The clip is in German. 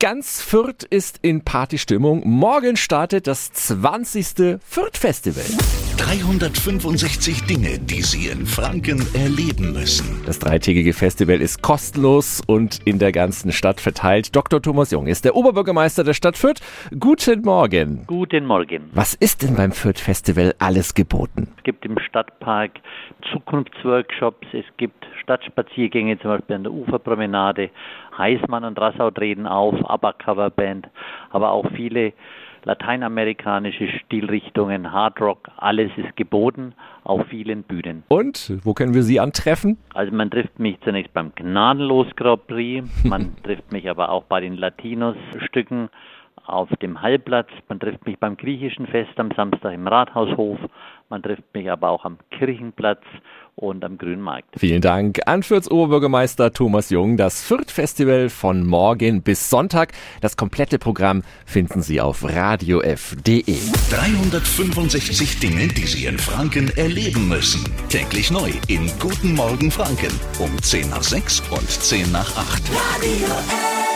Ganz Fürth ist in Partystimmung. Morgen startet das 20. Fürth Festival. 365 Dinge, die Sie in Franken erleben müssen. Das dreitägige Festival ist kostenlos und in der ganzen Stadt verteilt. Dr. Thomas Jung ist der Oberbürgermeister der Stadt Fürth. Guten Morgen. Guten Morgen. Was ist denn beim Fürth Festival alles geboten? Es gibt im Stadtpark Zukunftsworkshops, es gibt Stadtspaziergänge, zum Beispiel an der Uferpromenade. Heißmann und Rassau treten auf, ABBA Coverband, aber auch viele lateinamerikanische Stilrichtungen, Hardrock, alles ist geboten auf vielen Bühnen. Und wo können wir Sie antreffen? Also man trifft mich zunächst beim Gnadenlos Grand Prix, man trifft mich aber auch bei den Latinos-Stücken auf dem Hallplatz, man trifft mich beim griechischen Fest am Samstag im Rathaushof, man trifft mich aber auch am Kirchenplatz und am Grünen Markt. Vielen Dank an Fürths Oberbürgermeister Thomas Jung. Das Fürth Festival von morgen bis Sonntag. Das komplette Programm finden Sie auf radiof.de. 365 Dinge, die Sie in Franken erleben müssen. Täglich neu in Guten Morgen Franken um 10 nach 6 und 10 nach 8. Radio F.